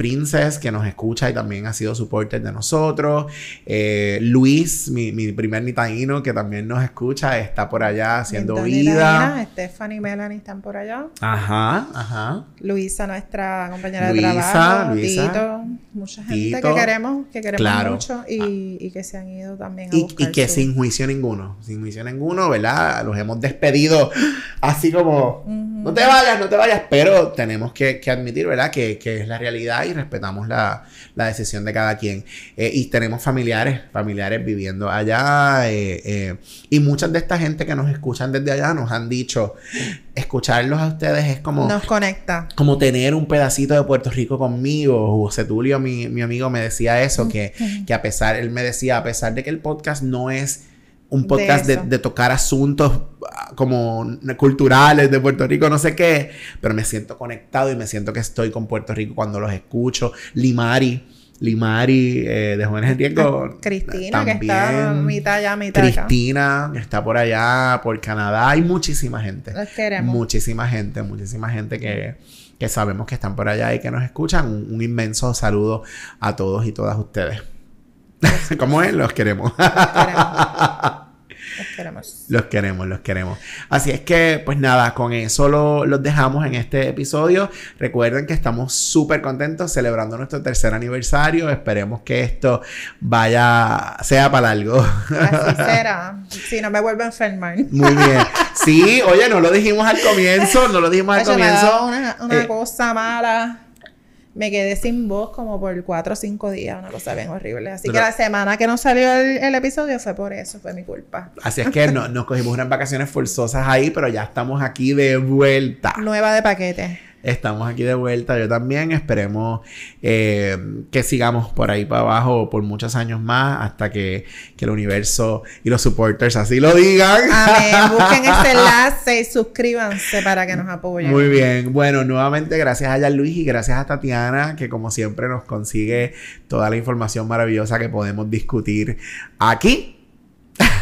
Princess, que nos escucha y también ha sido supporter de nosotros. Eh, Luis, mi, mi, primer nitaíno, que también nos escucha, está por allá haciendo vida. Stephanie y Melanie están por allá. Ajá, ajá. Luisa, nuestra compañera de trabajo. Luisa. Tito. Mucha gente que queremos, que queremos mucho y, y, que se han ido también a y, y que sin juicio ninguno, sin juicio ninguno, ¿verdad? Los hemos despedido así como, no te vayas, no te vayas, pero tenemos que, que admitir, ¿verdad? Que, que es la realidad y respetamos la, la decisión de cada quien. Eh, y tenemos familiares, familiares viviendo allá. Eh, eh, y muchas de esta gente que nos escuchan desde allá nos han dicho, escucharlos a ustedes es como... Nos conecta. Como tener un pedacito de Puerto Rico conmigo. José Tulio, mi, mi amigo, me decía eso, que, que a pesar, él me decía, a pesar de que el podcast no es un podcast de, tocar asuntos ah, como culturales de Puerto Rico, no sé qué, pero me siento conectado y me siento que estoy con Puerto Rico cuando los escucho. Limari. Limari eh, de Jóvenes en Riesgo. Cristina, que está mitad allá, mitad Cristina, que está por allá, por Canadá. Hay muchísima gente. Muchísima gente, muchísima gente que, que, sabemos que están por allá y que nos escuchan. Un, un inmenso saludo a todos y todas ustedes. ¿Cómo es? Los queremos. Los queremos. Los queremos. Los queremos, los queremos. Así es que, pues nada, con eso lo, los dejamos en este episodio. Recuerden que estamos súper contentos celebrando nuestro tercer aniversario. Esperemos que esto vaya, sea para algo. Así será. Si no me vuelvo a enfermar. Muy bien. Sí, oye, no lo dijimos al comienzo, no lo dijimos al comienzo. una, una eh, cosa mala me quedé sin voz como por cuatro o cinco días, una cosa bien horrible. Así que la semana que no salió el, episodio fue por eso, fue mi culpa. Así es que no, nos cogimos unas vacaciones forzosas ahí, pero ya estamos aquí de vuelta. Nueva de paquete. Estamos aquí de vuelta, yo también. Esperemos eh, que sigamos por ahí para abajo por muchos años más hasta que, que, el universo y los supporters así lo digan. Amén. Busquen este enlace y suscríbanse para que nos apoyen. Muy bien. Bueno, nuevamente gracias a Jan Luis y gracias a Tatiana que como siempre nos consigue toda la información maravillosa que podemos discutir aquí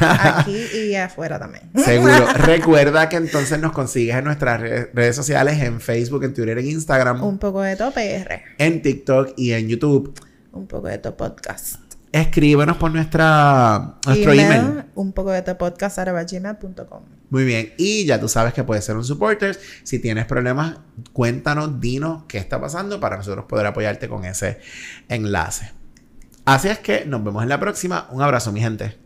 Aquí y afuera también. Seguro. Recuerda que entonces nos consigues en nuestras redes sociales, en Facebook, en Twitter, en Instagram. Un poco de top PR. En TikTok y en YouTube. Un poco de top podcast. Escríbenos por nuestra, nuestro email. Un poco de gmail.com Muy bien. Y ya tú sabes que puedes ser un supporter. Si tienes problemas, cuéntanos, dinos qué está pasando para nosotros poder apoyarte con ese enlace. Así es que nos vemos en la próxima. Un abrazo, mi gente.